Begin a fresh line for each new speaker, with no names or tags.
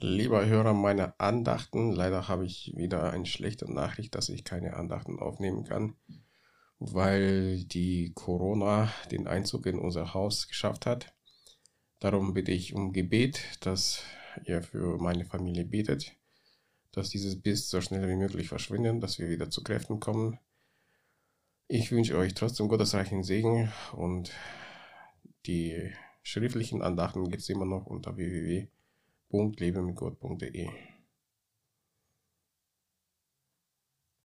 Lieber Hörer meiner Andachten, leider habe ich wieder eine schlechte Nachricht, dass ich keine Andachten aufnehmen kann, weil die Corona den Einzug in unser Haus geschafft hat. Darum bitte ich um Gebet, dass ihr für meine Familie betet, dass dieses Biss so schnell wie möglich verschwindet, dass wir wieder zu Kräften kommen. Ich wünsche euch trotzdem gottesreichen Segen und die schriftlichen Andachten gibt es immer noch unter www www.lebemitgott.de